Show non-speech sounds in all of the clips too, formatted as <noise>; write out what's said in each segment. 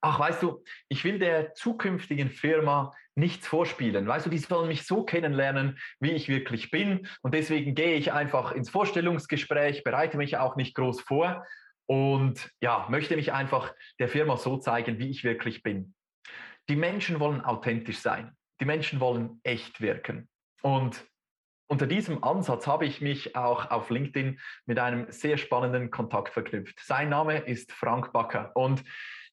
ach, weißt du, ich will der zukünftigen Firma nichts vorspielen. Weißt du, die sollen mich so kennenlernen, wie ich wirklich bin. Und deswegen gehe ich einfach ins Vorstellungsgespräch, bereite mich auch nicht groß vor und ja, möchte mich einfach der Firma so zeigen, wie ich wirklich bin. Die Menschen wollen authentisch sein. Die Menschen wollen echt wirken. Und unter diesem Ansatz habe ich mich auch auf LinkedIn mit einem sehr spannenden Kontakt verknüpft. Sein Name ist Frank Backer und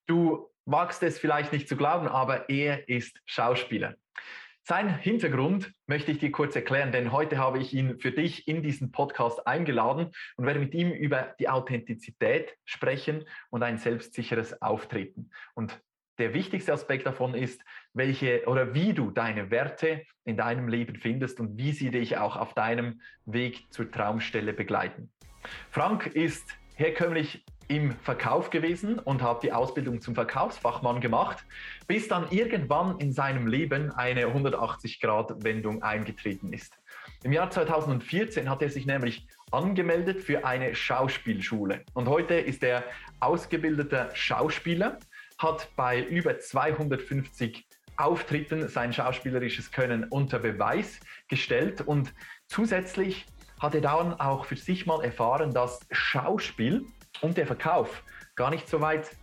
du magst es vielleicht nicht zu glauben, aber er ist Schauspieler. Sein Hintergrund möchte ich dir kurz erklären, denn heute habe ich ihn für dich in diesen Podcast eingeladen und werde mit ihm über die Authentizität sprechen und ein selbstsicheres Auftreten. Und der wichtigste Aspekt davon ist, welche oder wie du deine Werte in deinem Leben findest und wie sie dich auch auf deinem Weg zur Traumstelle begleiten. Frank ist herkömmlich im Verkauf gewesen und habe die Ausbildung zum Verkaufsfachmann gemacht, bis dann irgendwann in seinem Leben eine 180-Grad-Wendung eingetreten ist. Im Jahr 2014 hat er sich nämlich angemeldet für eine Schauspielschule und heute ist er ausgebildeter Schauspieler, hat bei über 250 Auftritten sein schauspielerisches Können unter Beweis gestellt und zusätzlich hat er dann auch für sich mal erfahren, dass Schauspiel und der Verkauf gar nicht so weit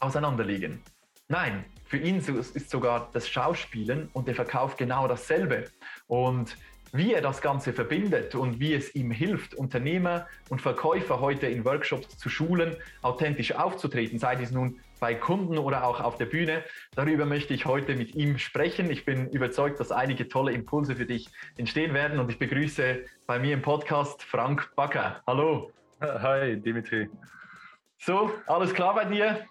auseinander liegen. Nein, für ihn ist sogar das Schauspielen und der Verkauf genau dasselbe. Und wie er das Ganze verbindet und wie es ihm hilft, Unternehmer und Verkäufer heute in Workshops zu schulen, authentisch aufzutreten, sei dies nun bei Kunden oder auch auf der Bühne. Darüber möchte ich heute mit ihm sprechen. Ich bin überzeugt, dass einige tolle Impulse für dich entstehen werden und ich begrüße bei mir im Podcast Frank Backer. Hallo. Hi, Dimitri. So, alles klar bei dir?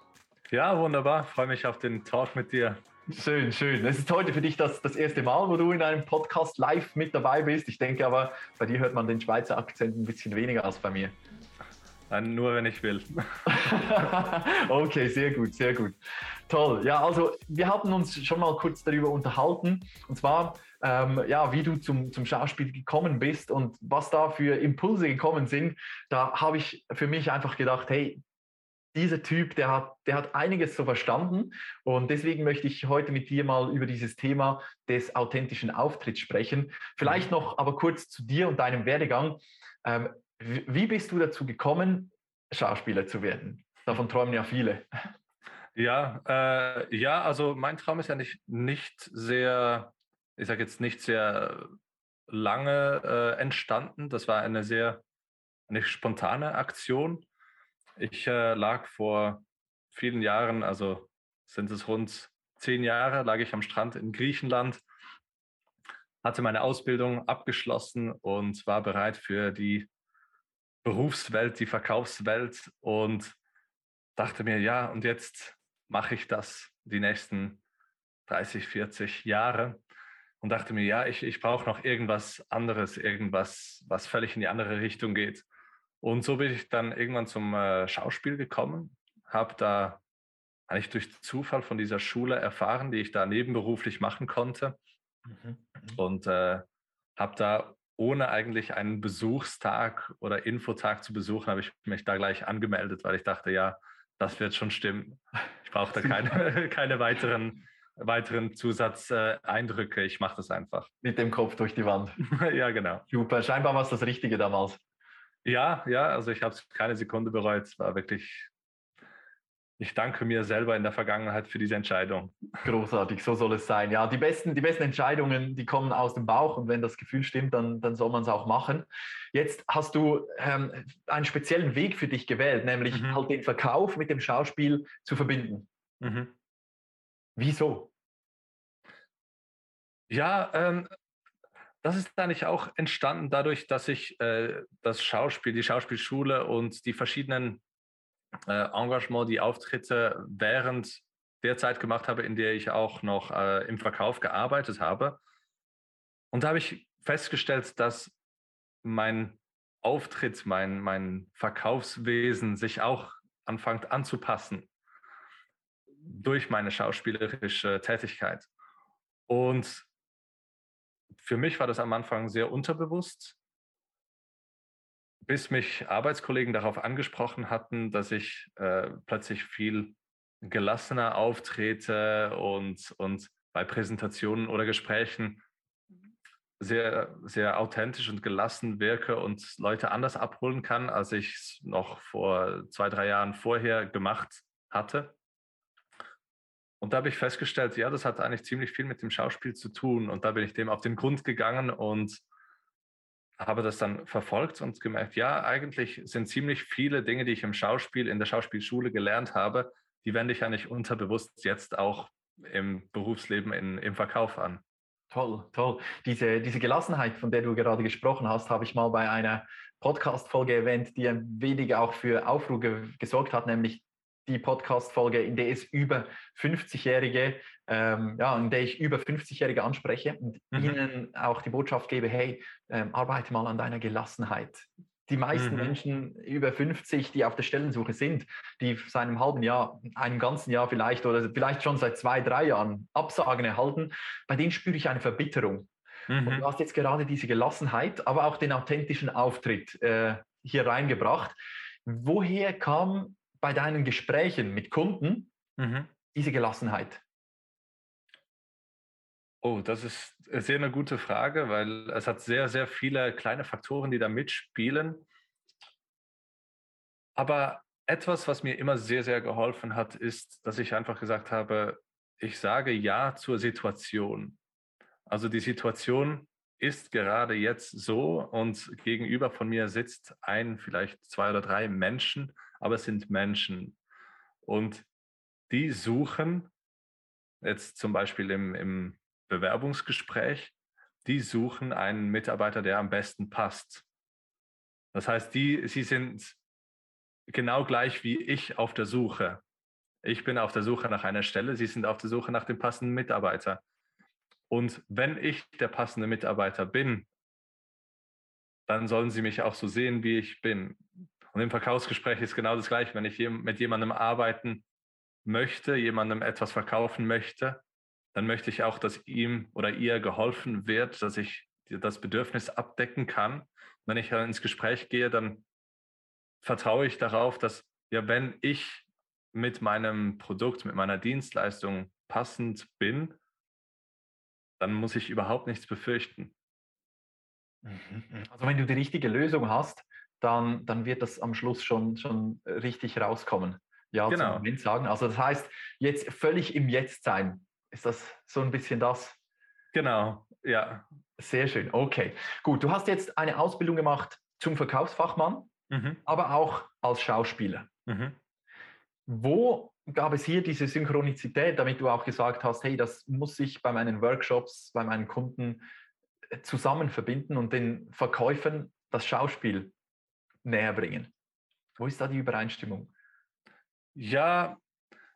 Ja, wunderbar. Freue mich auf den Talk mit dir. Schön, schön. Es ist heute für dich das, das erste Mal, wo du in einem Podcast live mit dabei bist. Ich denke aber, bei dir hört man den Schweizer Akzent ein bisschen weniger als bei mir. Nein, nur wenn ich will. <laughs> okay, sehr gut, sehr gut. Toll. Ja, also wir hatten uns schon mal kurz darüber unterhalten. Und zwar, ähm, ja, wie du zum, zum Schauspiel gekommen bist und was da für Impulse gekommen sind. Da habe ich für mich einfach gedacht, hey, dieser Typ, der hat, der hat einiges so verstanden. Und deswegen möchte ich heute mit dir mal über dieses Thema des authentischen Auftritts sprechen. Vielleicht noch aber kurz zu dir und deinem Werdegang. Ähm, wie bist du dazu gekommen, Schauspieler zu werden? Davon träumen ja viele. Ja, äh, ja, also mein Traum ist ja nicht, nicht sehr, ich sage jetzt nicht sehr lange äh, entstanden. Das war eine sehr eine spontane Aktion. Ich äh, lag vor vielen Jahren, also sind es rund zehn Jahre, lag ich am Strand in Griechenland, hatte meine Ausbildung abgeschlossen und war bereit für die Berufswelt, die Verkaufswelt und dachte mir, ja, und jetzt mache ich das die nächsten 30, 40 Jahre und dachte mir, ja, ich, ich brauche noch irgendwas anderes, irgendwas, was völlig in die andere Richtung geht. Und so bin ich dann irgendwann zum äh, Schauspiel gekommen, habe da eigentlich durch Zufall von dieser Schule erfahren, die ich da nebenberuflich machen konnte. Mhm. mhm. Und äh, habe da ohne eigentlich einen Besuchstag oder Infotag zu besuchen, habe ich mich da gleich angemeldet, weil ich dachte, ja, das wird schon stimmen. Ich brauche da keine, <laughs> <laughs> keine weiteren, weiteren Zusatzeindrücke. ich mache das einfach. Mit dem Kopf durch die Wand. <laughs> ja, genau. Super. Scheinbar war es das Richtige damals. Ja, ja, also ich habe es keine Sekunde bereut. Es war wirklich, ich danke mir selber in der Vergangenheit für diese Entscheidung. Großartig, so soll es sein. Ja, die besten, die besten Entscheidungen, die kommen aus dem Bauch und wenn das Gefühl stimmt, dann, dann soll man es auch machen. Jetzt hast du ähm, einen speziellen Weg für dich gewählt, nämlich mhm. halt den Verkauf mit dem Schauspiel zu verbinden. Mhm. Wieso? Ja, ähm, das ist eigentlich auch entstanden dadurch, dass ich äh, das Schauspiel, die Schauspielschule und die verschiedenen äh, Engagements, die Auftritte während der Zeit gemacht habe, in der ich auch noch äh, im Verkauf gearbeitet habe. Und da habe ich festgestellt, dass mein Auftritt, mein, mein Verkaufswesen sich auch anfängt anzupassen durch meine schauspielerische Tätigkeit. Und für mich war das am Anfang sehr unterbewusst, bis mich Arbeitskollegen darauf angesprochen hatten, dass ich äh, plötzlich viel gelassener auftrete und, und bei Präsentationen oder Gesprächen sehr, sehr authentisch und gelassen wirke und Leute anders abholen kann, als ich es noch vor zwei, drei Jahren vorher gemacht hatte. Und da habe ich festgestellt, ja, das hat eigentlich ziemlich viel mit dem Schauspiel zu tun. Und da bin ich dem auf den Grund gegangen und habe das dann verfolgt und gemerkt, ja, eigentlich sind ziemlich viele Dinge, die ich im Schauspiel, in der Schauspielschule gelernt habe, die wende ich eigentlich unterbewusst jetzt auch im Berufsleben, in, im Verkauf an. Toll, toll. Diese, diese Gelassenheit, von der du gerade gesprochen hast, habe ich mal bei einer Podcast-Folge erwähnt, die ein wenig auch für Aufruhr ge gesorgt hat, nämlich die Podcast-Folge, in der es über 50-Jährige, ähm, ja, in der ich über 50-Jährige anspreche und mhm. ihnen auch die Botschaft gebe, hey, ähm, arbeite mal an deiner Gelassenheit. Die meisten mhm. Menschen über 50, die auf der Stellensuche sind, die seit einem halben Jahr, einem ganzen Jahr vielleicht oder vielleicht schon seit zwei, drei Jahren Absagen erhalten, bei denen spüre ich eine Verbitterung. Mhm. Und du hast jetzt gerade diese Gelassenheit, aber auch den authentischen Auftritt äh, hier reingebracht. Woher kam bei deinen Gesprächen mit Kunden mhm. diese Gelassenheit? Oh, das ist sehr eine gute Frage, weil es hat sehr, sehr viele kleine Faktoren, die da mitspielen. Aber etwas, was mir immer sehr, sehr geholfen hat, ist, dass ich einfach gesagt habe, ich sage Ja zur Situation. Also die Situation ist gerade jetzt so und gegenüber von mir sitzt ein, vielleicht zwei oder drei Menschen, aber es sind Menschen. Und die suchen jetzt zum Beispiel im, im Bewerbungsgespräch, die suchen einen Mitarbeiter, der am besten passt. Das heißt, die, sie sind genau gleich wie ich auf der Suche. Ich bin auf der Suche nach einer Stelle, sie sind auf der Suche nach dem passenden Mitarbeiter. Und wenn ich der passende Mitarbeiter bin, dann sollen sie mich auch so sehen, wie ich bin. Und im Verkaufsgespräch ist genau das Gleiche. Wenn ich mit jemandem arbeiten möchte, jemandem etwas verkaufen möchte, dann möchte ich auch, dass ihm oder ihr geholfen wird, dass ich das Bedürfnis abdecken kann. Wenn ich ins Gespräch gehe, dann vertraue ich darauf, dass ja, wenn ich mit meinem Produkt, mit meiner Dienstleistung passend bin, dann muss ich überhaupt nichts befürchten. Mhm. Also wenn du die richtige Lösung hast, dann, dann wird das am Schluss schon, schon richtig rauskommen. Ja, genau. zum Moment sagen. Also das heißt, jetzt völlig im Jetzt sein. Ist das so ein bisschen das? Genau, ja. Sehr schön. Okay, gut. Du hast jetzt eine Ausbildung gemacht zum Verkaufsfachmann, mhm. aber auch als Schauspieler. Mhm. Wo gab es hier diese Synchronizität, damit du auch gesagt hast, hey, das muss ich bei meinen Workshops, bei meinen Kunden äh, zusammen verbinden und den Verkäufern das Schauspiel näher bringen. Wo ist da die Übereinstimmung? Ja,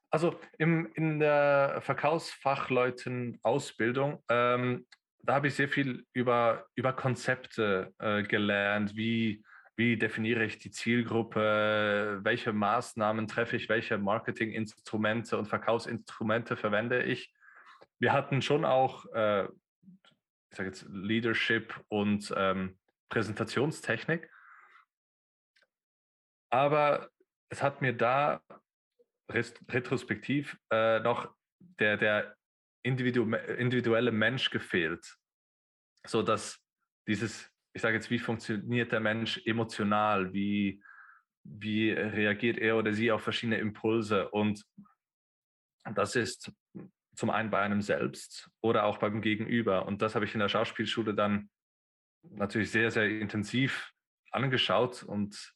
also im, in der Verkaufsfachleuten-Ausbildung, ähm, da habe ich sehr viel über, über Konzepte äh, gelernt, wie, wie definiere ich die Zielgruppe, welche Maßnahmen treffe ich, welche Marketinginstrumente und Verkaufsinstrumente verwende ich. Wir hatten schon auch, äh, ich sage jetzt Leadership und ähm, Präsentationstechnik. Aber es hat mir da retrospektiv äh, noch der, der individu individuelle Mensch gefehlt. So dass dieses, ich sage jetzt, wie funktioniert der Mensch emotional, wie, wie reagiert er oder sie auf verschiedene Impulse. Und das ist zum einen bei einem selbst oder auch beim Gegenüber. Und das habe ich in der Schauspielschule dann natürlich sehr, sehr intensiv angeschaut und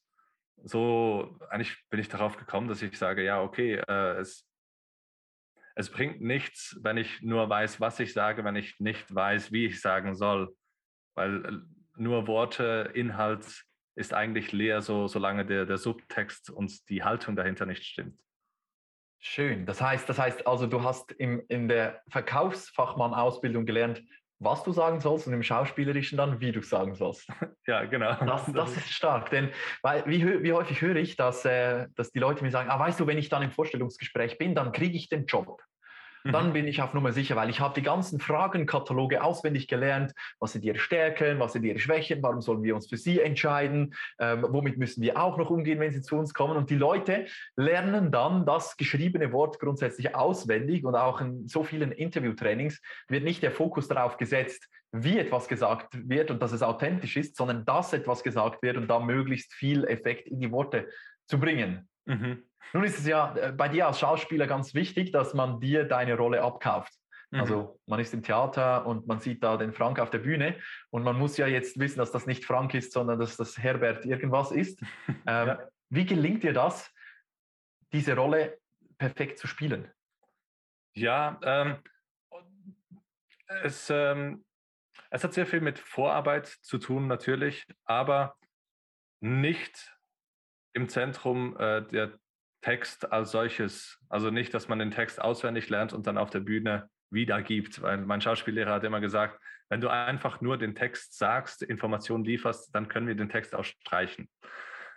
so eigentlich bin ich darauf gekommen, dass ich sage, ja, okay, äh, es, es bringt nichts, wenn ich nur weiß, was ich sage, wenn ich nicht weiß, wie ich sagen soll. Weil äh, nur Worte, Inhalt ist eigentlich leer, so, solange der, der Subtext und die Haltung dahinter nicht stimmt. Schön. Das heißt, das heißt also, du hast im, in der Verkaufsfachmann-Ausbildung gelernt, was du sagen sollst und im Schauspielerischen dann, wie du sagen sollst. <laughs> Ja, genau. Das, das ist stark, denn weil, wie, wie häufig höre ich, dass, äh, dass die Leute mir sagen, ah, weißt du, wenn ich dann im Vorstellungsgespräch bin, dann kriege ich den Job. Dann <laughs> bin ich auf Nummer sicher, weil ich habe die ganzen Fragenkataloge auswendig gelernt. Was sind ihre Stärken, was sind ihre Schwächen, warum sollen wir uns für sie entscheiden, ähm, womit müssen wir auch noch umgehen, wenn sie zu uns kommen. Und die Leute lernen dann das geschriebene Wort grundsätzlich auswendig und auch in so vielen Interviewtrainings wird nicht der Fokus darauf gesetzt, wie etwas gesagt wird und dass es authentisch ist, sondern dass etwas gesagt wird und da möglichst viel Effekt in die Worte zu bringen. Mhm. Nun ist es ja äh, bei dir als Schauspieler ganz wichtig, dass man dir deine Rolle abkauft. Mhm. Also man ist im Theater und man sieht da den Frank auf der Bühne und man muss ja jetzt wissen, dass das nicht Frank ist, sondern dass das Herbert irgendwas ist. <laughs> Ähm, ja. Wie gelingt dir das, diese Rolle perfekt zu spielen? Ja, ähm, es, ähm, es hat sehr viel mit Vorarbeit zu tun natürlich, aber nicht im Zentrum äh, der Text als solches. Also nicht, dass man den Text auswendig lernt und dann auf der Bühne wiedergibt. Weil mein Schauspiellehrer hat immer gesagt, wenn du einfach nur den Text sagst, Informationen lieferst, dann können wir den Text auch streichen.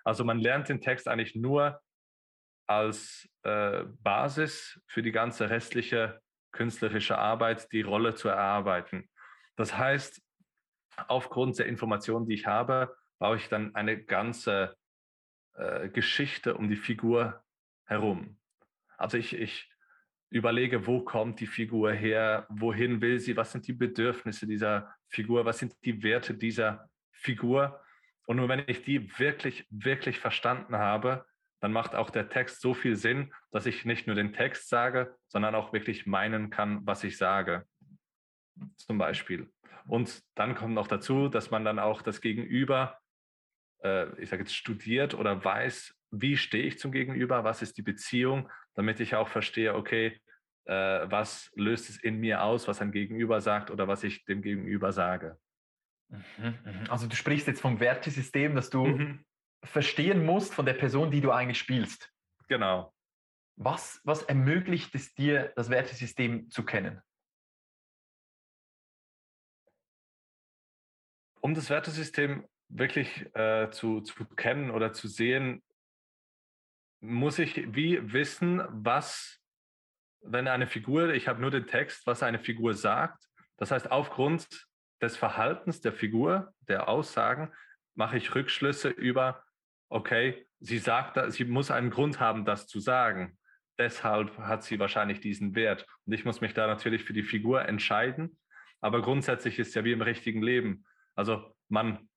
Also man lernt den Text eigentlich nur als äh, Basis für die ganze restliche künstlerische Arbeit, die Rolle zu erarbeiten. Das heißt, aufgrund der Informationen, die ich habe, baue ich dann eine ganze äh, Geschichte um die Figur herum. Also ich, ich überlege, wo kommt die Figur her, wohin will sie, was sind die Bedürfnisse dieser Figur, was sind die Werte dieser Figur. Und nur wenn ich die wirklich, wirklich verstanden habe, dann macht auch der Text so viel Sinn, dass ich nicht nur den Text sage, sondern auch wirklich meinen kann, was ich sage. Zum Beispiel. Und dann kommt noch dazu, dass man dann auch das Gegenüber, äh, ich sage jetzt, studiert oder weiß, wie stehe ich zum Gegenüber, was ist die Beziehung, damit ich auch verstehe, okay, äh, was löst es in mir aus, was ein Gegenüber sagt oder was ich dem Gegenüber sage. Mhm, mhm. Also du sprichst jetzt vom Wertesystem, das du mhm. verstehen musst von der Person, die du eigentlich spielst. Genau. Was, was ermöglicht es dir, das Wertesystem zu kennen? Um das Wertesystem wirklich äh, zu, zu kennen oder zu sehen, muss ich wie wissen, was, wenn eine Figur, ich habe nur den Text, was eine Figur sagt. Das heißt, aufgrund des Verhaltens der Figur, der Aussagen, mache ich Rückschlüsse über, okay, sie sagt, sie muss einen Grund haben, das zu sagen. Deshalb hat sie wahrscheinlich diesen Wert. Und ich muss mich da natürlich für die Figur entscheiden. Aber grundsätzlich ist ja wie im richtigen Leben. Also man,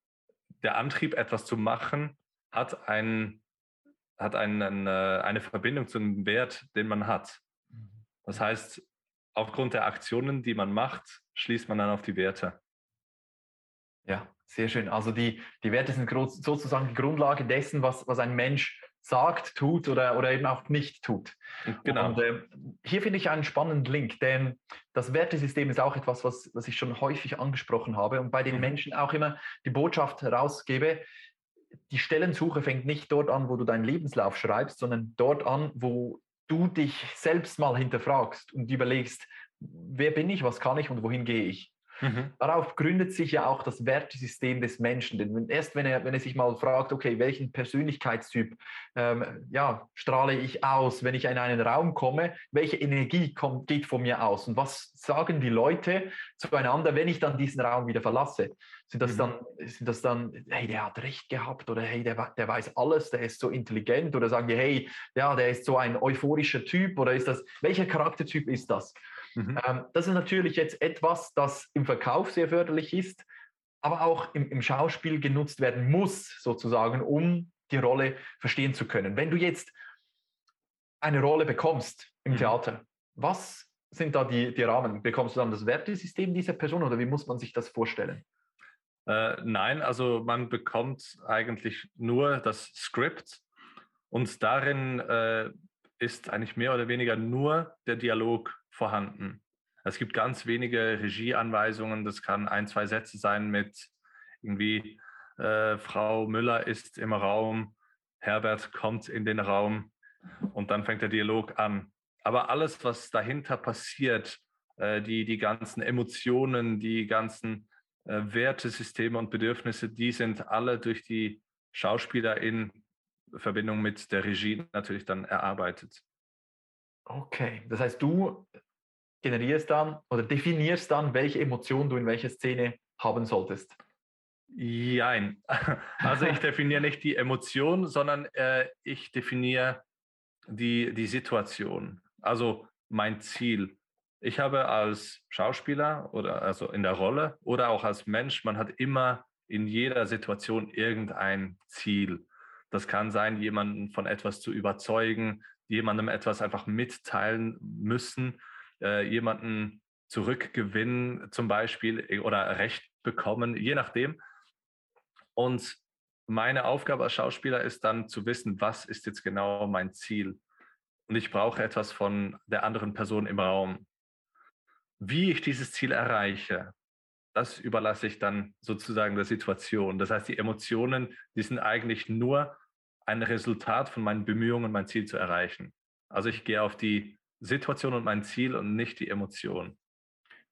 der Antrieb, etwas zu machen, hat einen hat einen, äh, eine Verbindung zu einem Wert, den man hat. Mhm. Das heißt, aufgrund der Aktionen, die man macht, schließt man dann auf die Werte. Ja, sehr schön. Also die, die Werte sind sozusagen die Grundlage dessen, was, was ein Mensch sagt, tut oder, oder eben auch nicht tut. Genau. Und äh, hier finde ich einen spannenden Link, denn das Wertesystem ist auch etwas, was, was ich schon häufig angesprochen habe und bei den mhm. Menschen auch immer die Botschaft herausgebe, die Stellensuche fängt nicht dort an, wo du deinen Lebenslauf schreibst, sondern dort an, wo du dich selbst mal hinterfragst und überlegst, wer bin ich, was kann ich und wohin gehe ich. Mhm. Darauf gründet sich ja auch das Wertesystem des Menschen. Denn erst wenn er, wenn er sich mal fragt, okay, welchen Persönlichkeitstyp ähm, ja, strahle ich aus, wenn ich in einen Raum komme, welche Energie kommt, geht von mir aus und was sagen die Leute zueinander, wenn ich dann diesen Raum wieder verlasse? Sind das, mhm. dann, sind das dann, hey, der hat recht gehabt oder hey, der, der weiß alles, der ist so intelligent oder sagen die, hey, ja, der ist so ein euphorischer Typ oder ist das, welcher Charaktertyp ist das? Mhm. Ähm, das ist natürlich jetzt etwas, das im Verkauf sehr förderlich ist, aber auch im, im Schauspiel genutzt werden muss, sozusagen, um die Rolle verstehen zu können. Wenn du jetzt eine Rolle bekommst im mhm. Theater, was sind da die, die Rahmen? Bekommst du dann das Wertesystem dieser Person oder wie muss man sich das vorstellen? Äh, nein, also man bekommt eigentlich nur das Skript und darin äh, ist eigentlich mehr oder weniger nur der Dialog vorhanden. Es gibt ganz wenige Regieanweisungen. Das kann ein, zwei Sätze sein mit irgendwie äh, Frau Müller ist im Raum, Herbert kommt in den Raum und dann fängt der Dialog an. aber alles, was dahinter passiert, äh, die, die ganzen Emotionen, die ganzen äh, Wertesysteme und Bedürfnisse, die sind alle durch die Schauspieler in Verbindung mit der Regie natürlich dann erarbeitet. Okay, das heißt, du generierst dann oder definierst dann, welche Emotion du in welcher Szene haben solltest. Jein. <laughs> Also ich definiere nicht die Emotion, sondern äh, ich definiere die, die Situation, also mein Ziel. Ich habe als Schauspieler oder also in der Rolle oder auch als Mensch, man hat immer in jeder Situation irgendein Ziel. Das kann sein, jemanden von etwas zu überzeugen, jemandem etwas einfach mitteilen müssen, äh, jemanden zurückgewinnen zum Beispiel äh, oder Recht bekommen, je nachdem. Und meine Aufgabe als Schauspieler ist dann zu wissen, was ist jetzt genau mein Ziel. Und ich brauche etwas von der anderen Person im Raum. Wie ich dieses Ziel erreiche, das überlasse ich dann sozusagen der Situation. Das heißt, die Emotionen, die sind eigentlich nur ein Resultat von meinen Bemühungen, mein Ziel zu erreichen. Also ich gehe auf die Situation und mein Ziel und nicht die Emotion.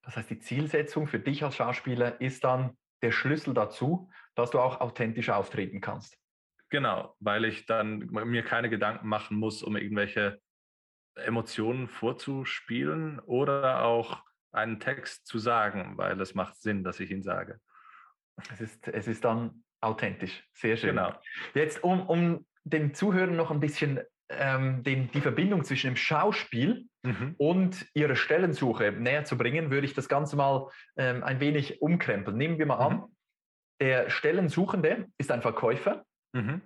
Das heißt, die Zielsetzung für dich als Schauspieler ist dann der Schlüssel dazu, dass du auch authentisch auftreten kannst. Genau, weil ich dann mir keine Gedanken machen muss, um irgendwelche Emotionen vorzuspielen oder auch einen Text zu sagen, weil es macht Sinn, dass ich ihn sage. Es ist, es ist dann authentisch. Sehr schön. Genau. Jetzt, um, um den Zuhörern noch ein bisschen ähm, den, die Verbindung zwischen dem Schauspiel mhm. und ihrer Stellensuche näher zu bringen, würde ich das Ganze mal ähm, ein wenig umkrempeln. Nehmen wir mal mhm. an, der Stellensuchende ist ein Verkäufer mhm.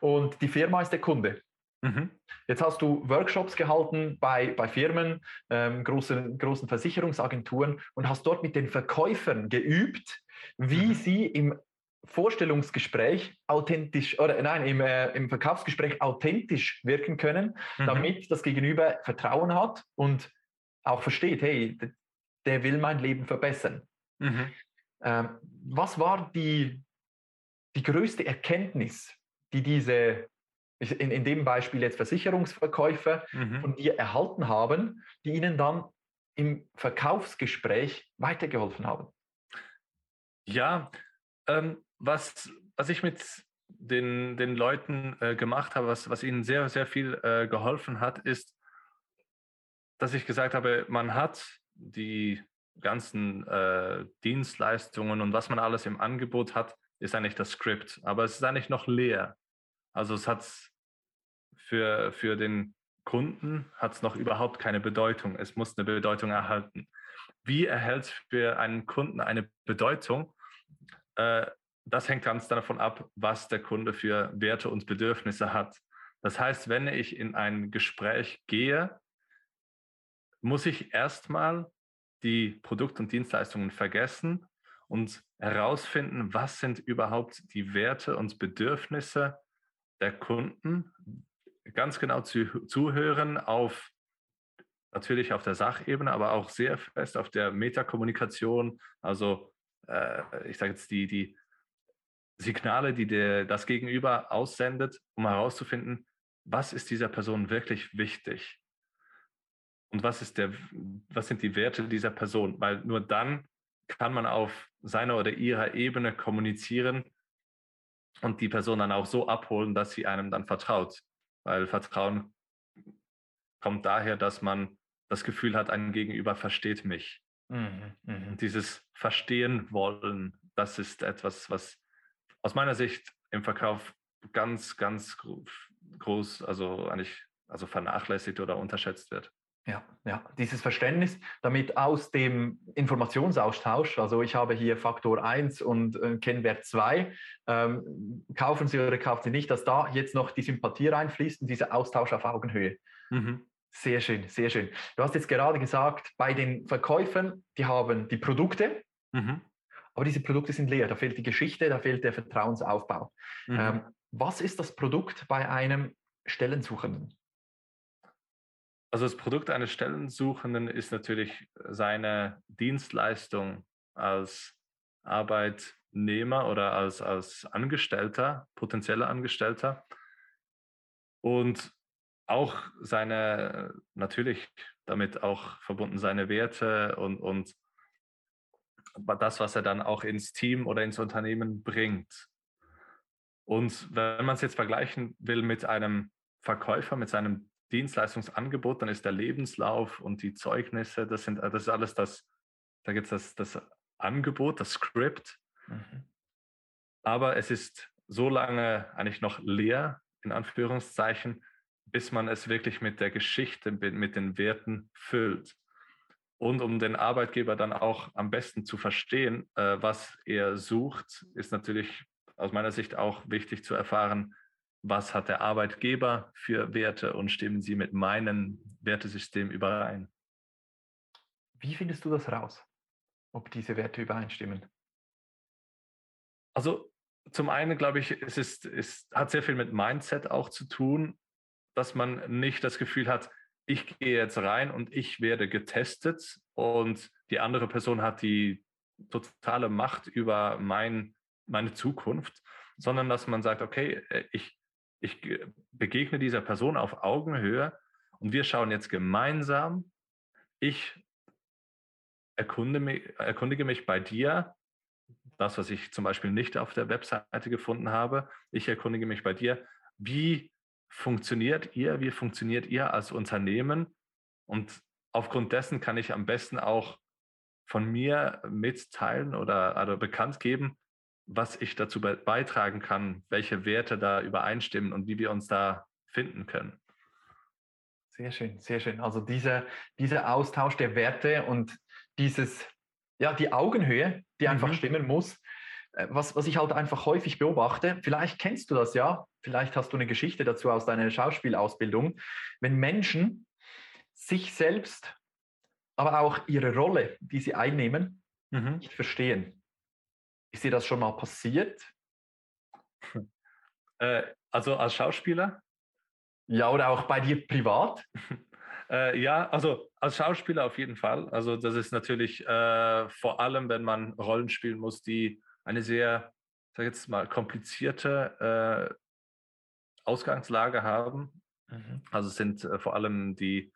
und die Firma ist der Kunde. Mhm. Jetzt hast du Workshops gehalten bei, bei Firmen, ähm, großen, großen Versicherungsagenturen und hast dort mit den Verkäufern geübt, wie mhm. sie im Vorstellungsgespräch authentisch oder nein, im, äh, im Verkaufsgespräch authentisch wirken können, mhm. damit das Gegenüber Vertrauen hat und auch versteht, hey, der will mein Leben verbessern. Mhm. Ähm, was war die, die größte Erkenntnis, die diese, in, in dem Beispiel jetzt Versicherungsverkäufer mhm. von dir erhalten haben, die ihnen dann im Verkaufsgespräch weitergeholfen haben? Ja, ähm, was, was ich mit den, den Leuten äh, gemacht habe, was, was ihnen sehr, sehr viel äh, geholfen hat, ist, dass ich gesagt habe, man hat die ganzen äh, Dienstleistungen und was man alles im Angebot hat, ist eigentlich das Skript. Aber es ist eigentlich noch leer. Also es hat für, für den Kunden hat es noch überhaupt keine Bedeutung. Es muss eine Bedeutung erhalten. Wie erhält für einen Kunden eine Bedeutung? Äh, das hängt ganz davon ab, was der Kunde für Werte und Bedürfnisse hat. Das heißt, wenn ich in ein Gespräch gehe, muss ich erstmal die Produkte und Dienstleistungen vergessen und herausfinden, was sind überhaupt die Werte und Bedürfnisse der Kunden, ganz genau zu, zuhören auf natürlich auf der Sachebene, aber auch sehr fest auf der Metakommunikation, also äh, ich sage jetzt die, die Signale, die der, das Gegenüber aussendet, um herauszufinden, was ist dieser Person wirklich wichtig und was, ist der, was sind die Werte dieser Person, weil nur dann kann man auf seiner oder ihrer Ebene kommunizieren und die Person dann auch so abholen, dass sie einem dann vertraut, weil Vertrauen kommt daher, dass man das Gefühl hat, ein Gegenüber versteht mich. Mhm, mh. Dieses Verstehen wollen, das ist etwas, was aus meiner Sicht im Verkauf ganz, ganz groß, also eigentlich also vernachlässigt oder unterschätzt wird. Ja, ja, dieses Verständnis, damit aus dem Informationsaustausch, also ich habe hier Faktor 1 und äh, Kennwert 2, ähm, kaufen Sie oder kaufen Sie nicht, dass da jetzt noch die Sympathie reinfließt und dieser Austausch auf Augenhöhe. Mhm. Sehr schön, sehr schön. Du hast jetzt gerade gesagt, bei den Verkäufern, die haben die Produkte, mhm. Aber diese Produkte sind leer. Da fehlt die Geschichte, da fehlt der Vertrauensaufbau. Mhm. Ähm, was ist das Produkt bei einem Stellensuchenden? Also das Produkt eines Stellensuchenden ist natürlich seine Dienstleistung als Arbeitnehmer oder als, als Angestellter, potenzieller Angestellter. Und auch seine, natürlich damit auch verbunden seine Werte und, und das, was er dann auch ins Team oder ins Unternehmen bringt. Und wenn man es jetzt vergleichen will mit einem Verkäufer, mit seinem Dienstleistungsangebot, dann ist der Lebenslauf und die Zeugnisse, das sind das ist alles das, da gibt es das, das Angebot, das Skript. Mhm. Aber es ist so lange eigentlich noch leer, in Anführungszeichen, bis man es wirklich mit der Geschichte, mit den Werten füllt. Und um den Arbeitgeber dann auch am besten zu verstehen, äh, was er sucht, ist natürlich aus meiner Sicht auch wichtig zu erfahren, was hat der Arbeitgeber für Werte und stimmen sie mit meinem Wertesystem überein. Wie findest du das raus, ob diese Werte übereinstimmen? Also zum einen glaube ich, es ist, es hat sehr viel mit Mindset auch zu tun, dass man nicht das Gefühl hat, ich gehe jetzt rein und ich werde getestet und die andere Person hat die totale Macht über mein, meine Zukunft, sondern dass man sagt, okay, äh, ich, ich begegne dieser Person auf Augenhöhe und wir schauen jetzt gemeinsam, ich erkunde mich, erkundige mich bei dir, das, was ich zum Beispiel nicht auf der Webseite gefunden habe, ich erkundige mich bei dir, wie funktioniert ihr, wie funktioniert ihr als Unternehmen und aufgrund dessen kann ich am besten auch von mir mitteilen oder, oder bekannt geben, was ich dazu beitragen kann, welche Werte da übereinstimmen und wie wir uns da finden können. Sehr schön, sehr schön. Also dieser, dieser Austausch der Werte und dieses, ja, die Augenhöhe, die einfach mhm. stimmen muss. Äh, was, was ich halt einfach häufig beobachte, vielleicht kennst du das ja, vielleicht hast du eine Geschichte dazu aus deiner Schauspielausbildung, wenn Menschen sich selbst, aber auch ihre Rolle, die sie einnehmen, mhm. nicht verstehen. Ist dir das schon mal passiert? Äh, also als Schauspieler? Ja, oder auch bei dir privat? <laughs> äh, ja, also als Schauspieler auf jeden Fall. Also das ist natürlich äh, vor allem, wenn man Rollen spielen muss, die eine sehr, sag jetzt mal, komplizierte äh, Ausgangslage haben. Mhm. Also es sind äh, vor allem die,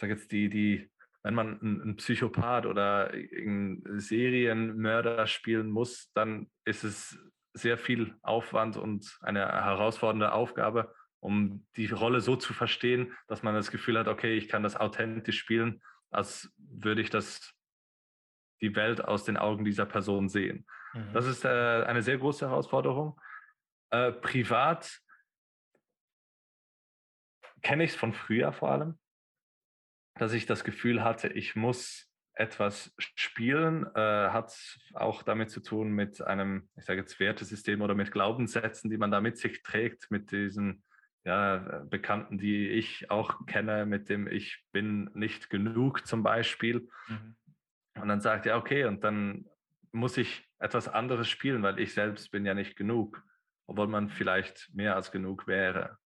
sag jetzt die, die, wenn man einen Psychopath oder einen Serienmörder spielen muss, dann ist es sehr viel Aufwand und eine herausfordernde Aufgabe, um die Rolle so zu verstehen, dass man das Gefühl hat, okay, ich kann das authentisch spielen, als würde ich das die Welt aus den Augen dieser Person sehen. Mhm. Das ist äh, eine sehr große Herausforderung. Äh, privat kenne ich es von früher vor allem, dass ich das Gefühl hatte, ich muss etwas spielen, äh, hat auch damit zu tun mit einem, ich sage jetzt Wertesystem oder mit Glaubenssätzen, die man da mit sich trägt, mit diesen ja, Bekannten, die ich auch kenne, mit dem ich bin nicht genug zum Beispiel. Mhm. Und dann sagt er, okay, und dann muss ich etwas anderes spielen, weil ich selbst bin ja nicht genug, obwohl man vielleicht mehr als genug wäre.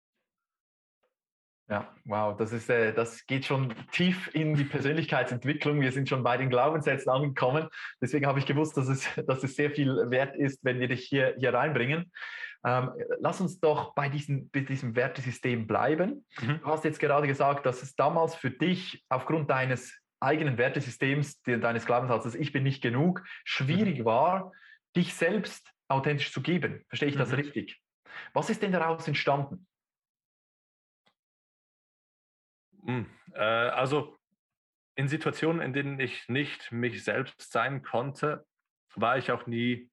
Ja, wow, das, ist, äh, das geht schon tief in die Persönlichkeitsentwicklung. Wir sind schon bei den Glaubenssätzen angekommen. Deswegen habe ich gewusst, dass es, <laughs> dass es sehr viel wert ist, wenn wir dich hier, hier reinbringen. Ähm, lass uns doch bei, diesen, bei diesem Wertesystem bleiben. Mhm. Du hast jetzt gerade gesagt, dass es damals für dich aufgrund deines eigenen Wertesystems, deines Glaubenssatzes, ich bin nicht genug, schwierig mhm. war, dich selbst authentisch zu geben. Verstehe ich das mhm. richtig? Was ist denn daraus entstanden? Hm, äh, also in Situationen, in denen ich nicht mich selbst sein konnte, war ich auch nie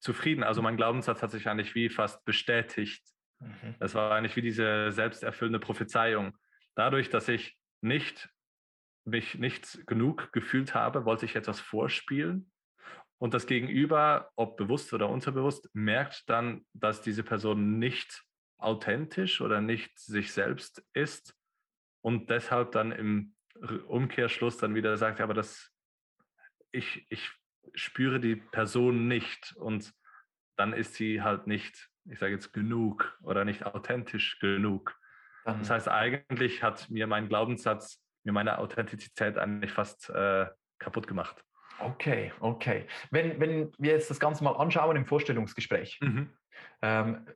zufrieden. Also mein Glaubenssatz hat sich eigentlich wie fast bestätigt. Mhm. Das war eigentlich wie diese selbsterfüllende Prophezeiung. Dadurch, dass ich nicht mich nicht genug gefühlt habe, wollte ich etwas vorspielen. Und das Gegenüber, ob bewusst oder unterbewusst, merkt dann, dass diese Person nicht authentisch oder nicht sich selbst ist und deshalb dann im Umkehrschluss dann wieder sagt, aber das, ich, ich spüre die Person nicht und dann ist sie halt nicht, ich sage jetzt genug oder nicht authentisch genug. Das heißt, eigentlich hat mir mein Glaubenssatz mir meine Authentizität eigentlich fast äh, kaputt gemacht. Okay, okay. Wenn, wenn wir jetzt das Ganze mal anschauen im Vorstellungsgespräch, mhm. ähm,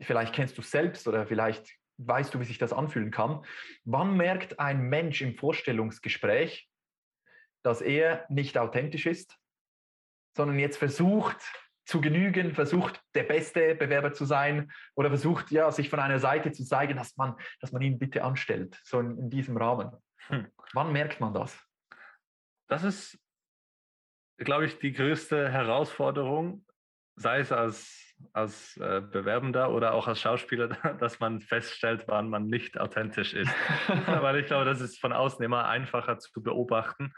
vielleicht kennst du selbst oder vielleicht weißt du, wie sich das anfühlen kann. Wann merkt ein Mensch im Vorstellungsgespräch, dass er nicht authentisch ist, sondern jetzt versucht zu genügen, versucht der beste Bewerber zu sein oder versucht ja sich von einer Seite zu zeigen, dass man, dass man ihn bitte anstellt, so in, in diesem Rahmen. Hm. Wann merkt man das? Das ist, glaube ich, die größte Herausforderung, sei es als als äh, Bewerbender oder auch als Schauspieler, <laughs> dass man feststellt, wann man nicht authentisch ist. <laughs> Weil ich glaube, das ist von außen immer einfacher zu beobachten.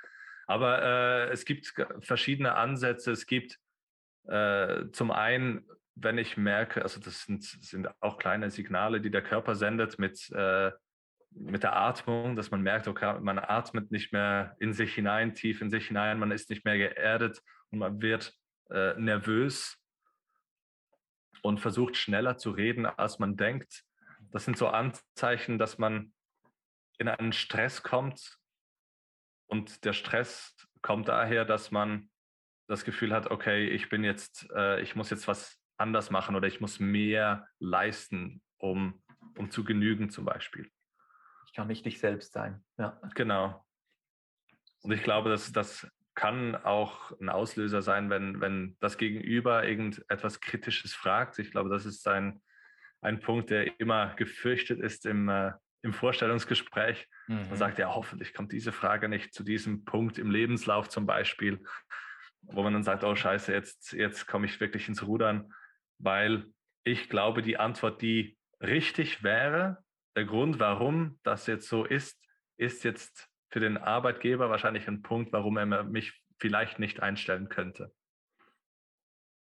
Aber äh, es gibt verschiedene Ansätze. Es gibt äh, zum einen, wenn ich merke, also das sind, sind, auch kleine Signale, die der Körper sendet mit, äh, mit der Atmung, dass man merkt, okay, man atmet nicht mehr in sich hinein, tief in sich hinein, man ist nicht mehr geerdet und man wird äh, nervös und versucht schneller zu reden, als man denkt. Das sind so Anzeichen, dass man in einen Stress kommt. Und der Stress kommt daher, dass man das Gefühl hat, okay, ich bin jetzt, äh, ich muss jetzt was anders machen oder ich muss mehr leisten, um, um zu genügen zum Beispiel. Kann nicht ich selbst sein. Ja. Genau. Und ich glaube, dass das kann auch ein Auslöser sein, wenn, wenn das Gegenüber irgendetwas Kritisches fragt. Ich glaube, das ist ein, ein Punkt, der immer gefürchtet ist im, äh, im Vorstellungsgespräch. Mhm. Man sagt ja, hoffentlich kommt diese Frage nicht zu diesem Punkt im Lebenslauf zum Beispiel, wo man dann sagt, oh scheiße, jetzt, jetzt komme ich wirklich ins Rudern, weil ich glaube, die Antwort, die richtig wäre, der Grund, warum das jetzt so ist, ist jetzt für den Arbeitgeber wahrscheinlich ein Punkt, warum er mich vielleicht nicht einstellen könnte.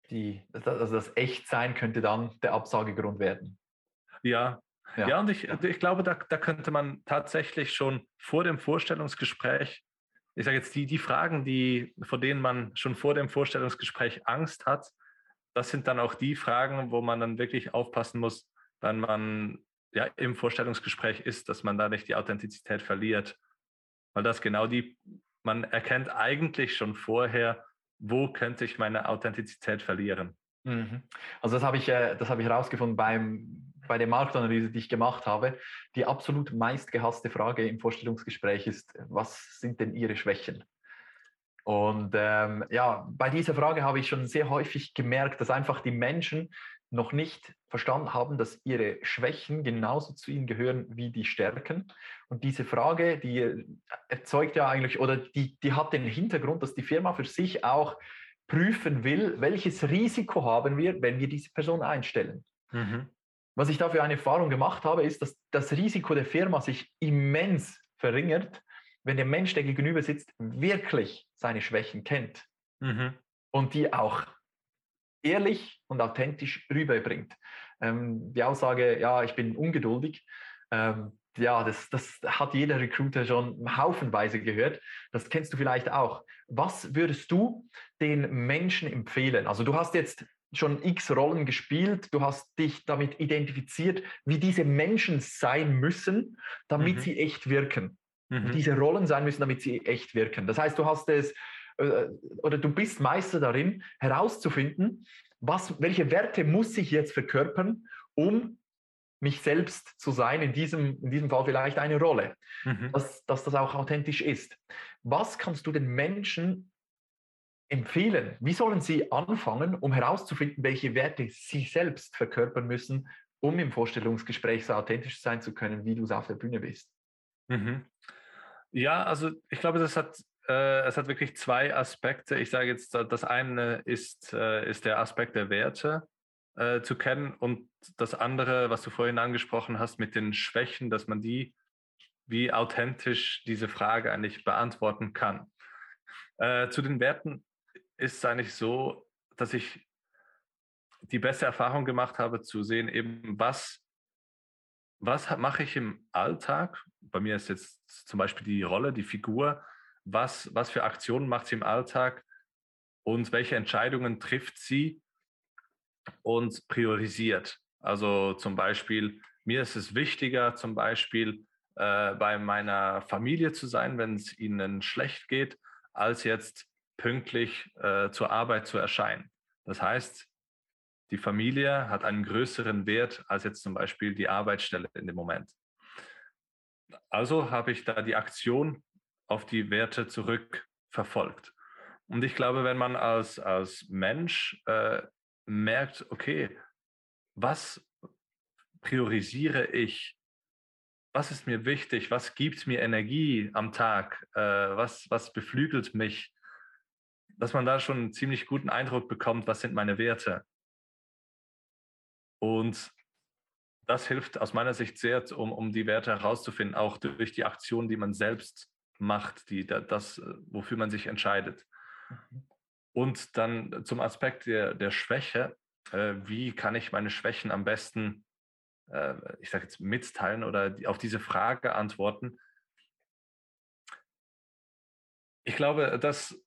Die, also das Echtsein könnte dann der Absagegrund werden. Ja, ja. ja und ich, ich glaube, da, da könnte man tatsächlich schon vor dem Vorstellungsgespräch, ich sage jetzt die, die Fragen, die, vor denen man schon vor dem Vorstellungsgespräch Angst hat, das sind dann auch die Fragen, wo man dann wirklich aufpassen muss, wenn man ja im Vorstellungsgespräch ist, dass man da nicht die Authentizität verliert weil das genau die, man erkennt eigentlich schon vorher, wo könnte ich meine Authentizität verlieren. Mhm. Also das habe ich, äh, das habe ich herausgefunden beim, bei der Marktanalyse, die ich gemacht habe. Die absolut meistgehasste Frage im Vorstellungsgespräch ist, was sind denn Ihre Schwächen? Und ähm, ja, bei dieser Frage habe ich schon sehr häufig gemerkt, dass einfach die Menschen noch nicht verstanden haben, dass ihre Schwächen genauso zu ihnen gehören wie die Stärken. Und diese Frage, die erzeugt ja eigentlich, oder die, die hat den Hintergrund, dass die Firma für sich auch prüfen will, welches Risiko haben wir, wenn wir diese Person einstellen. Mhm. Was ich da für eine Erfahrung gemacht habe, ist, dass das Risiko der Firma sich immens verringert, wenn der Mensch, der gegenüber sitzt, wirklich seine Schwächen kennt mhm. und die auch ehrlich und authentisch rüberbringt. Ähm, die Aussage, ja, ich bin ungeduldig, ähm, ja, das, das hat jeder Recruiter schon haufenweise gehört. Das kennst du vielleicht auch. Was würdest du den Menschen empfehlen? Also du hast jetzt schon x Rollen gespielt, du hast dich damit identifiziert, wie diese Menschen sein müssen, damit mhm. sie echt wirken. Mhm. Diese Rollen sein müssen, damit sie echt wirken. Das heißt, du hast es oder du bist Meister darin, herauszufinden, was, welche Werte muss ich jetzt verkörpern, um mich selbst zu sein, in diesem, in diesem Fall vielleicht eine Rolle, mhm. dass, dass das auch authentisch ist. Was kannst du den Menschen empfehlen? Wie sollen sie anfangen, um herauszufinden, welche Werte sie selbst verkörpern müssen, um im Vorstellungsgespräch so authentisch sein zu können, wie du es auf der Bühne bist? Mhm. Ja, also ich glaube, das hat äh, es hat wirklich zwei Aspekte. Ich sage jetzt, das eine ist, äh, ist der Aspekt der Werte äh, zu kennen und das andere, was du vorhin angesprochen hast mit den Schwächen, dass man die, wie authentisch diese Frage eigentlich beantworten kann. Äh, zu den Werten ist es eigentlich so, dass ich die beste Erfahrung gemacht habe, zu sehen, eben was, was mache ich im Alltag. Bei mir ist jetzt zum Beispiel die Rolle, die Figur, was, was für Aktionen macht sie im Alltag und welche Entscheidungen trifft sie und priorisiert. Also zum Beispiel, mir ist es wichtiger, zum Beispiel äh, bei meiner Familie zu sein, wenn es ihnen schlecht geht, als jetzt pünktlich äh, zur Arbeit zu erscheinen. Das heißt, die Familie hat einen größeren Wert als jetzt zum Beispiel die Arbeitsstelle in dem Moment. Also habe ich da die Aktion auf die Werte zurückverfolgt. Und ich glaube, wenn man als, als Mensch äh, merkt, okay, was priorisiere ich? Was ist mir wichtig? Was gibt mir Energie am Tag? Äh, was, was beflügelt mich? Dass man da schon einen ziemlich guten Eindruck bekommt, was sind meine Werte? Und das hilft aus meiner Sicht sehr, um, um die Werte herauszufinden, auch durch die Aktion, die man selbst macht, die, das, wofür man sich entscheidet. Mhm. Und dann zum Aspekt der, der Schwäche, äh, wie kann ich meine Schwächen am besten, äh, ich sage jetzt, mitteilen oder die, auf diese Frage antworten? Ich glaube, dass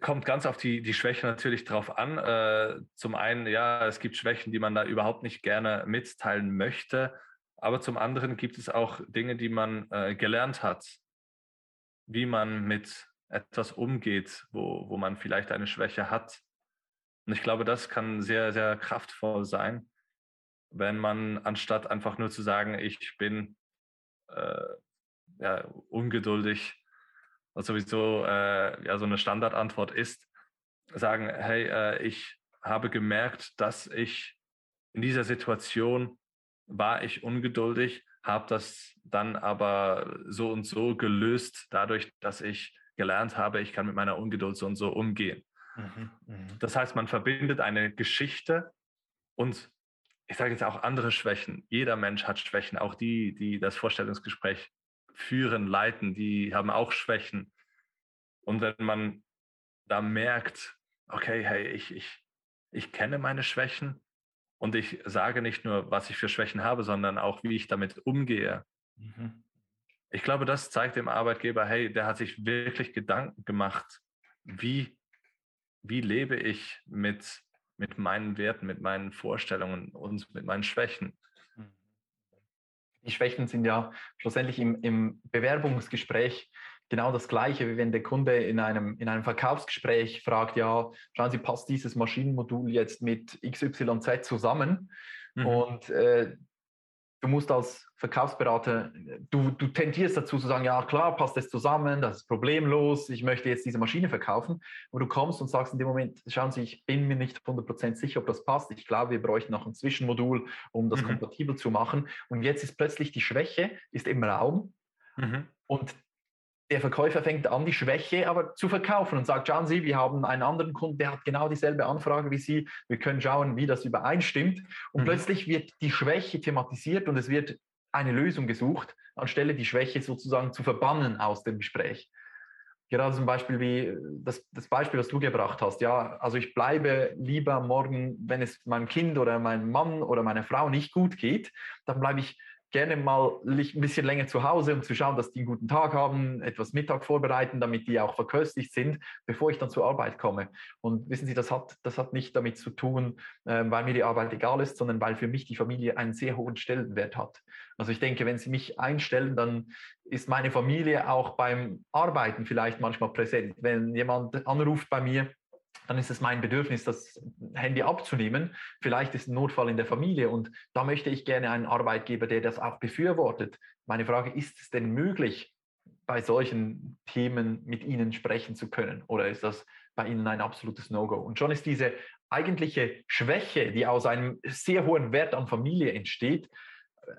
kommt ganz auf die, die Schwäche natürlich drauf an. Äh, zum einen, ja, es gibt Schwächen, die man da überhaupt nicht gerne mitteilen möchte. Aber zum anderen gibt es auch Dinge, die man äh, gelernt hat, wie man mit etwas umgeht, wo, wo man vielleicht eine Schwäche hat. Und ich glaube, das kann sehr, sehr kraftvoll sein, wenn man anstatt einfach nur zu sagen, ich bin äh, ja, ungeduldig, was sowieso äh, ja so eine Standardantwort ist, sagen, hey, äh, ich habe gemerkt, dass ich in dieser Situation war ich ungeduldig, habe das dann aber so und so gelöst, dadurch, dass ich gelernt habe, ich kann mit meiner Ungeduld so und so umgehen. Mhm, mhm. das heißt, man verbindet eine Geschichte und ich sage jetzt auch andere Schwächen. Jeder Mensch hat Schwächen, auch die, die das Vorstellungsgespräch führen, leiten, die haben auch Schwächen. Und wenn man da merkt, okay, hey, ich, ich, ich kenne meine Schwächen und ich sage nicht nur, was ich für Schwächen habe, sondern auch, wie ich damit umgehe. Mhm. Ich glaube, das zeigt dem Arbeitgeber, hey, der hat sich wirklich Gedanken gemacht, wie, wie lebe ich mit, mit meinen Werten, mit meinen Vorstellungen und mit meinen Schwächen die Schwächen sind ja schlussendlich im, im Bewerbungsgespräch genau das Gleiche, wie wenn der Kunde in einem, in einem Verkaufsgespräch fragt, ja, schauen Sie, passt dieses Maschinenmodul jetzt mit XYZ zusammen? Mhm. Und äh, du musst als Verkaufsberater, du, du tendierst dazu zu sagen, ja klar, passt das zusammen, das ist problemlos, ich möchte jetzt diese Maschine verkaufen. Aber du kommst und sagst in dem Moment, schauen Sie, ich bin mir nicht 100% sicher, ob das passt. Ich glaube, wir bräuchten noch ein Zwischenmodul, um das mhm. kompatibel zu machen. Und jetzt ist plötzlich die Schwäche, ist im Raum. Mhm. Und der Verkäufer fängt an, die Schwäche aber zu verkaufen und sagt, schauen Sie, wir haben einen anderen Kunden, der hat genau dieselbe Anfrage wie Sie. Wir können schauen, wie das übereinstimmt. Und mhm. plötzlich wird die Schwäche thematisiert und es wird eine Lösung gesucht, anstelle die Schwäche sozusagen zu verbannen aus dem Gespräch. Gerade zum Beispiel wie das, das Beispiel, das du gebracht hast. Ja, also ich bleibe lieber morgen, wenn es meinem Kind oder meinem Mann oder meiner Frau nicht gut geht, dann bleibe ich gerne mal ein bisschen länger zu Hause, um zu schauen, dass die einen guten Tag haben, etwas Mittag vorbereiten, damit die auch verköstigt sind, bevor ich dann zur Arbeit komme. Und wissen Sie, das hat, das hat nicht damit zu tun, äh, weil mir die Arbeit egal ist, sondern weil für mich die Familie einen sehr hohen Stellenwert hat. Also ich denke, wenn Sie mich einstellen, dann ist meine Familie auch beim Arbeiten vielleicht manchmal präsent. Wenn jemand anruft bei mir, dann ist es mein Bedürfnis, das Handy abzunehmen. Vielleicht ist ein Notfall in der Familie und da möchte ich gerne einen Arbeitgeber, der das auch befürwortet. Meine Frage, ist es denn möglich, bei solchen Themen mit Ihnen sprechen zu können? Oder ist das bei Ihnen ein absolutes No-Go? Und schon ist diese eigentliche Schwäche, die aus einem sehr hohen Wert an Familie entsteht,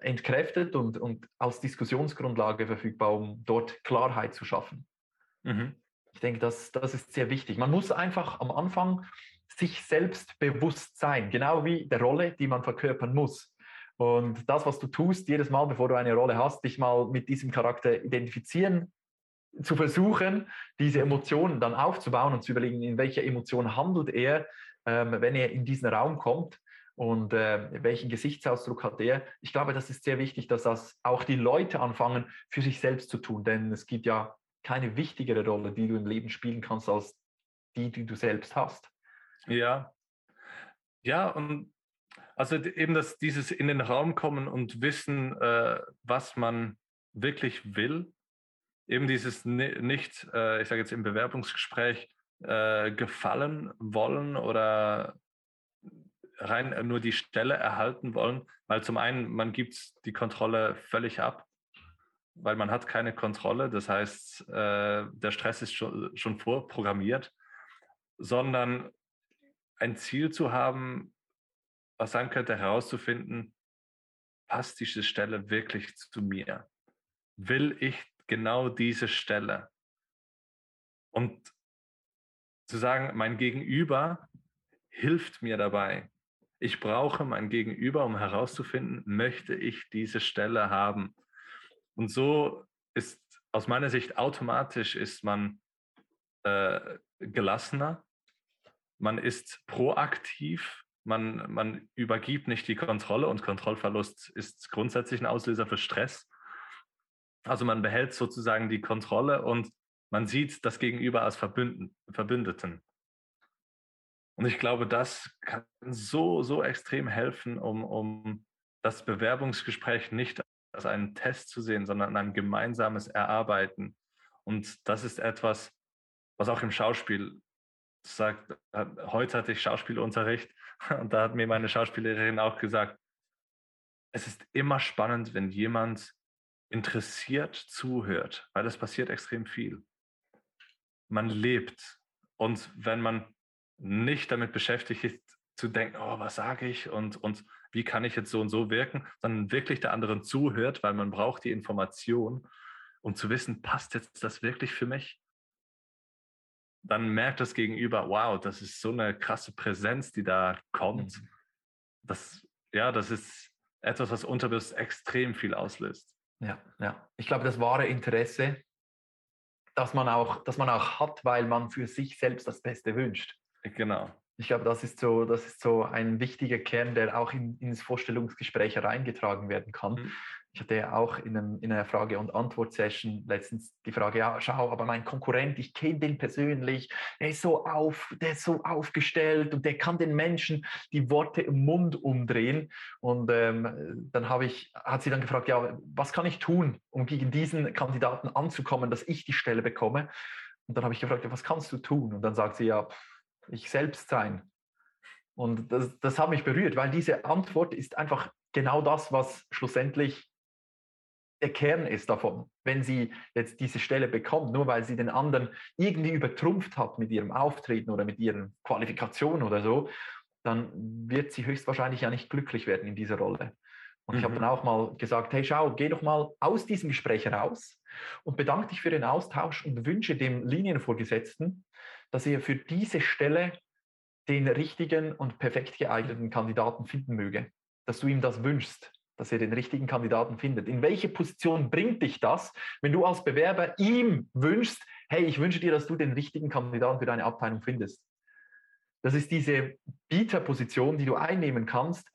entkräftet und, und als Diskussionsgrundlage verfügbar, um dort Klarheit zu schaffen. Mhm. Ich denke, das, das ist sehr wichtig. Man muss einfach am Anfang sich selbst bewusst sein, genau wie der Rolle, die man verkörpern muss. Und das, was du tust, jedes Mal, bevor du eine Rolle hast, dich mal mit diesem Charakter identifizieren, zu versuchen, diese Emotionen dann aufzubauen und zu überlegen, in welcher Emotion handelt er, ähm, wenn er in diesen Raum kommt und äh, welchen Gesichtsausdruck hat er. Ich glaube, das ist sehr wichtig, dass das auch die Leute anfangen, für sich selbst zu tun, denn es gibt ja keine wichtigere Rolle, die du im Leben spielen kannst, als die, die du selbst hast. Ja. Ja, und also eben das, dieses in den Raum kommen und wissen, äh, was man wirklich will. Eben dieses nicht, äh, ich sage jetzt im Bewerbungsgespräch, äh, gefallen wollen oder rein nur die Stelle erhalten wollen, weil zum einen, man gibt die Kontrolle völlig ab, weil man hat keine Kontrolle, das heißt, äh, der Stress ist schon, schon vorprogrammiert, sondern ein Ziel zu haben, was sein könnte, herauszufinden, passt diese Stelle wirklich zu mir? Will ich genau diese Stelle? Und zu sagen, mein Gegenüber hilft mir dabei. Ich brauche mein Gegenüber, um herauszufinden, möchte ich diese Stelle haben. Und so ist aus meiner Sicht automatisch ist man äh, gelassener, man ist proaktiv, man, man übergibt nicht die Kontrolle und Kontrollverlust ist grundsätzlich ein Auslöser für Stress. Also man behält sozusagen die Kontrolle und man sieht das Gegenüber als Verbündeten. Und ich glaube, das kann so, so extrem helfen, um, um das Bewerbungsgespräch nicht als einen Test zu sehen, sondern ein gemeinsames Erarbeiten. Und das ist etwas, was auch im Schauspiel sagt, heute hatte ich Schauspielunterricht <laughs> und da hat mir meine Schauspielerin auch gesagt, es ist immer spannend, wenn jemand interessiert zuhört, weil es passiert extrem viel. Man lebt und wenn man nicht damit beschäftigt ist, zu denken, oh, was sage ich und, und wie kann ich jetzt so und so wirken, sondern wirklich der anderen zuhört, weil man braucht die Information, um zu wissen, passt jetzt das wirklich für mich? dann merkt das Gegenüber, wow, das ist so eine krasse Präsenz, die da kommt. Mhm. Das, ja, das ist etwas, was unterbewusst extrem viel auslöst. Ja, ja. Ich glaube, das wahre Interesse, dass man auch, dass man auch hat, weil man für sich selbst das Beste wünscht. Genau. Ich glaube, das ist so, das ist so ein wichtiger Kern, der auch in, ins Vorstellungsgespräch hereingetragen werden kann. Mhm. Ich hatte ja auch in, einem, in einer Frage- und Antwort-Session letztens die Frage, ja, schau, aber mein Konkurrent, ich kenne den persönlich, der ist so auf, der ist so aufgestellt und der kann den Menschen die Worte im Mund umdrehen. Und ähm, dann habe ich, hat sie dann gefragt, ja, was kann ich tun, um gegen diesen Kandidaten anzukommen, dass ich die Stelle bekomme? Und dann habe ich gefragt, ja, was kannst du tun? Und dann sagt sie, ja, ich selbst sein. Und das, das hat mich berührt, weil diese Antwort ist einfach genau das, was schlussendlich der Kern ist davon. Wenn sie jetzt diese Stelle bekommt, nur weil sie den anderen irgendwie übertrumpft hat mit ihrem Auftreten oder mit ihren Qualifikationen oder so, dann wird sie höchstwahrscheinlich ja nicht glücklich werden in dieser Rolle. Und mhm. ich habe dann auch mal gesagt, hey, schau, geh doch mal aus diesem Gespräch raus und bedanke dich für den Austausch und wünsche dem Linienvorgesetzten, dass er für diese Stelle den richtigen und perfekt geeigneten Kandidaten finden möge. Dass du ihm das wünschst dass er den richtigen Kandidaten findet. In welche Position bringt dich das, wenn du als Bewerber ihm wünschst, hey, ich wünsche dir, dass du den richtigen Kandidaten für deine Abteilung findest. Das ist diese Bieterposition, die du einnehmen kannst.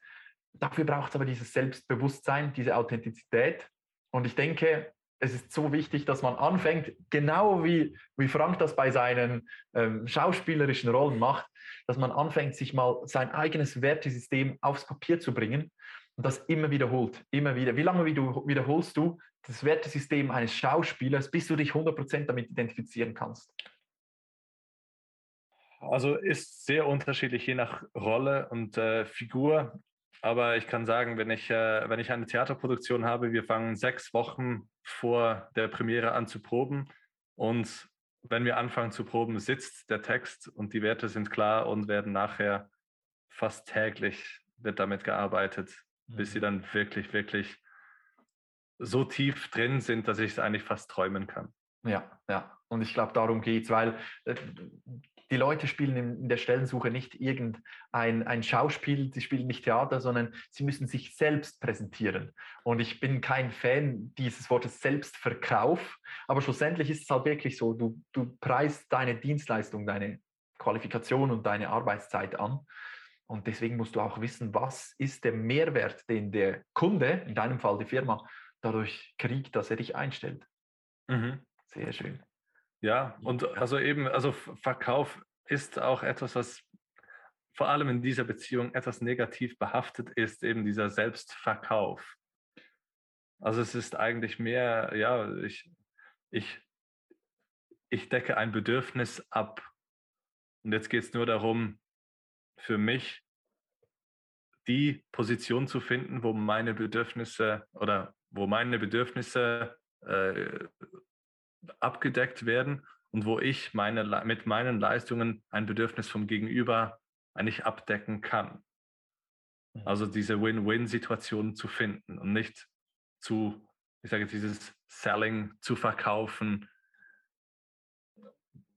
Dafür braucht es aber dieses Selbstbewusstsein, diese Authentizität. Und ich denke, es ist so wichtig, dass man anfängt, genau wie, wie Frank das bei seinen ähm, schauspielerischen Rollen macht, dass man anfängt, sich mal sein eigenes Wertesystem aufs Papier zu bringen und das immer wiederholt, immer wieder. Wie lange wiederholst du das Wertesystem eines Schauspielers, bis du dich 100% damit identifizieren kannst? Also ist sehr unterschiedlich, je nach Rolle und äh, Figur. Aber ich kann sagen, wenn ich, äh, wenn ich eine Theaterproduktion habe, wir fangen sechs Wochen vor der Premiere an zu proben. Und wenn wir anfangen zu proben, sitzt der Text und die Werte sind klar und werden nachher fast täglich wird damit gearbeitet bis sie mhm. dann wirklich, wirklich so tief drin sind, dass ich es eigentlich fast träumen kann. Ja, ja. Und ich glaube, darum geht es, weil äh, die Leute spielen in, der Stellensuche nicht irgendein ein Schauspiel, sie spielen nicht Theater, sondern sie müssen sich selbst präsentieren. Und ich bin kein Fan dieses Wortes Selbstverkauf, aber schlussendlich ist es halt wirklich so, du, du preist deine Dienstleistung, deine Qualifikation und deine Arbeitszeit an. Und deswegen musst du auch wissen, was ist der Mehrwert, den der Kunde, in deinem Fall die Firma, dadurch kriegt, dass er dich einstellt. Mhm. Sehr schön. Ja, und also eben, also Verkauf ist auch etwas, was vor allem in dieser Beziehung etwas negativ behaftet ist, eben dieser Selbstverkauf. Also es ist eigentlich mehr, ja, ich, ich, ich decke ein Bedürfnis ab Und jetzt geht es nur darum, für mich die Position zu finden, wo meine Bedürfnisse oder wo meine Bedürfnisse äh, abgedeckt werden und wo ich meine, mit meinen Leistungen ein Bedürfnis vom Gegenüber eigentlich abdecken kann. Mhm. Also diese Win-Win-Situation zu finden und nicht zu, ich sage dieses Selling zu verkaufen.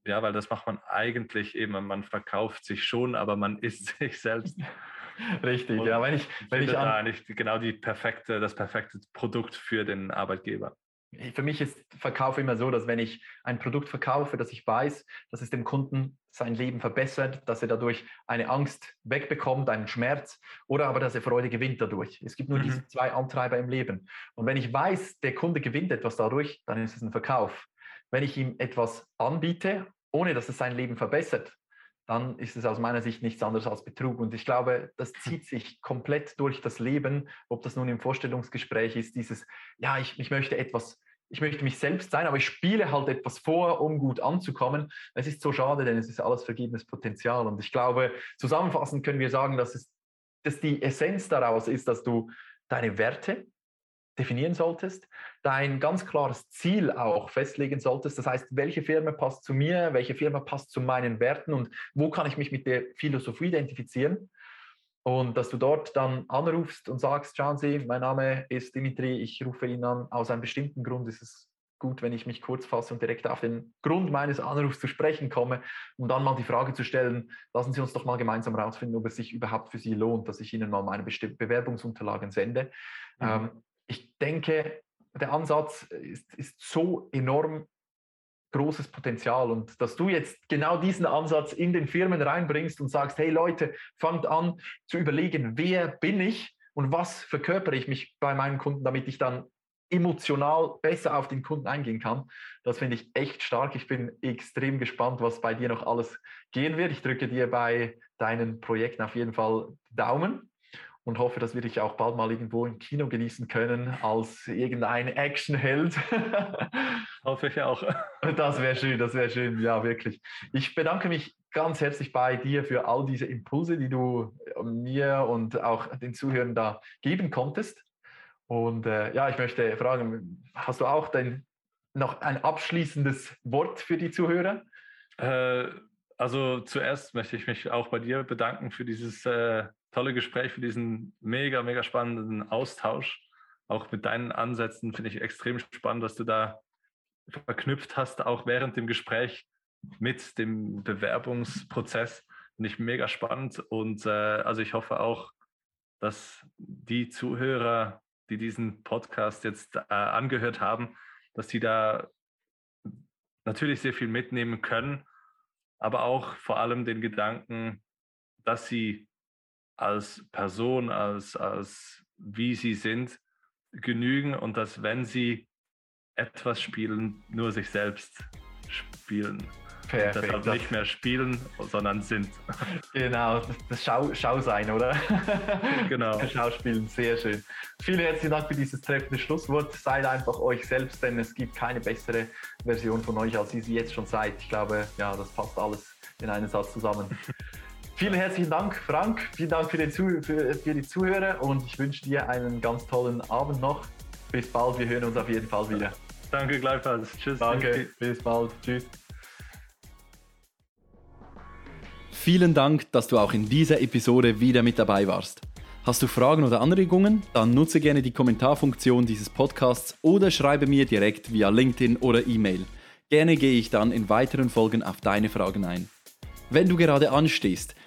Ja, weil das macht man eigentlich eben, man verkauft sich schon, aber man <laughs> ist sich selbst. Richtig, und ja. Wenn ich, wenn ich an, da nicht genau die perfekte, das perfekte Produkt für den Arbeitgeber für mich ist Verkauf immer so, dass wenn ich ein Produkt verkaufe, dass ich weiß, dass es dem Kunden sein Leben verbessert, dass er dadurch eine Angst wegbekommt, einen Schmerz oder aber, dass er Freude gewinnt dadurch. Es gibt nur mhm. diese zwei Antreiber im Leben. Und wenn ich weiß, der Kunde gewinnt etwas dadurch, dann ist es ein Verkauf. Wenn ich ihm etwas anbiete, ohne dass es sein Leben verbessert, dann ist es aus meiner Sicht nichts anderes als Betrug. Und ich glaube, das zieht sich komplett durch das Leben, ob das nun im Vorstellungsgespräch ist, dieses, ja, ich, ich möchte etwas, ich möchte mich selbst sein, aber ich spiele halt etwas vor, um gut anzukommen. Es ist so schade, denn es ist alles vergebenes Potenzial. Und ich glaube, zusammenfassend können wir sagen, dass, es, dass die Essenz daraus ist, dass du deine Werte, definieren solltest, dein ganz klares Ziel auch festlegen solltest. Das heißt, welche Firma passt zu mir, welche Firma passt zu meinen Werten und wo kann ich mich mit der Philosophie identifizieren. Und dass du dort dann anrufst und sagst, schauen Sie, mein Name ist Dimitri, ich rufe ihn an, aus einem bestimmten Grund ist es gut, wenn ich mich kurz fasse und direkt auf den Grund meines Anrufs zu sprechen komme, um dann mal die Frage zu stellen, lassen Sie uns doch mal gemeinsam herausfinden, ob es sich überhaupt für Sie lohnt, dass ich Ihnen mal meine Bewerbungsunterlagen sende. Mhm. Ähm, ich denke, der Ansatz ist, ist so enorm großes Potenzial und dass du jetzt genau diesen Ansatz in den Firmen reinbringst und sagst, hey Leute, fangt an zu überlegen, wer bin ich und was verkörpere ich mich bei meinen Kunden, damit ich dann emotional besser auf den Kunden eingehen kann. Das finde ich echt stark. Ich bin extrem gespannt, was bei dir noch alles gehen wird. Ich drücke dir bei deinen Projekten auf jeden Fall Daumen und hoffe, dass wir dich auch bald mal irgendwo im Kino genießen können als irgendein Actionheld. <laughs> hoffe ich auch. Das wäre schön, das wäre schön, ja, wirklich. Ich bedanke mich ganz herzlich bei dir für all diese Impulse, die du mir und auch den Zuhörern da geben konntest. Und äh, ja, ich möchte fragen, hast du auch denn noch ein abschließendes Wort für die Zuhörer? Äh, also zuerst möchte ich mich auch bei dir bedanken für dieses äh, tolle Gespräch, für diesen mega, mega spannenden Austausch. Auch mit deinen Ansätzen finde ich extrem spannend, dass du da verknüpft hast, auch während dem Gespräch mit dem Bewerbungsprozess. Finde ich mega spannend. Und äh, also ich hoffe auch, dass die Zuhörer, die diesen Podcast jetzt äh, angehört haben, dass die da natürlich sehr viel mitnehmen können, aber auch vor allem den Gedanken, dass sie als Person, als, als wie sie sind, genügen und dass wenn sie etwas spielen, nur sich selbst spielen. Perfekt. Deshalb nicht mehr spielen, sondern sind. <laughs> <laughs> <laughs> Genau, das Schau, Schau sein, oder? Genau. Schauspielen, sehr schön. Vielen herzlichen Dank für dieses treffende Schlusswort. Seid einfach euch selbst, denn es gibt keine bessere Version von euch, als ihr sie jetzt schon seid. Ich glaube, ja, das passt alles in einen Satz zusammen. Vielen herzlichen Dank, Frank. Vielen Dank für, für, für, die Zuhörer und ich wünsche dir einen ganz tollen Abend noch. Bis bald, wir hören uns auf jeden Fall wieder. Danke gleichfalls. Tschüss. Danke, bis bald. Tschüss. Vielen Dank, dass du auch in dieser Episode wieder mit dabei warst. Hast du Fragen oder Anregungen? Dann nutze gerne die Kommentarfunktion dieses Podcasts oder schreibe mir direkt via LinkedIn oder E-Mail. Gerne gehe ich dann in weiteren Folgen auf deine Fragen ein. Wenn du gerade anstehst,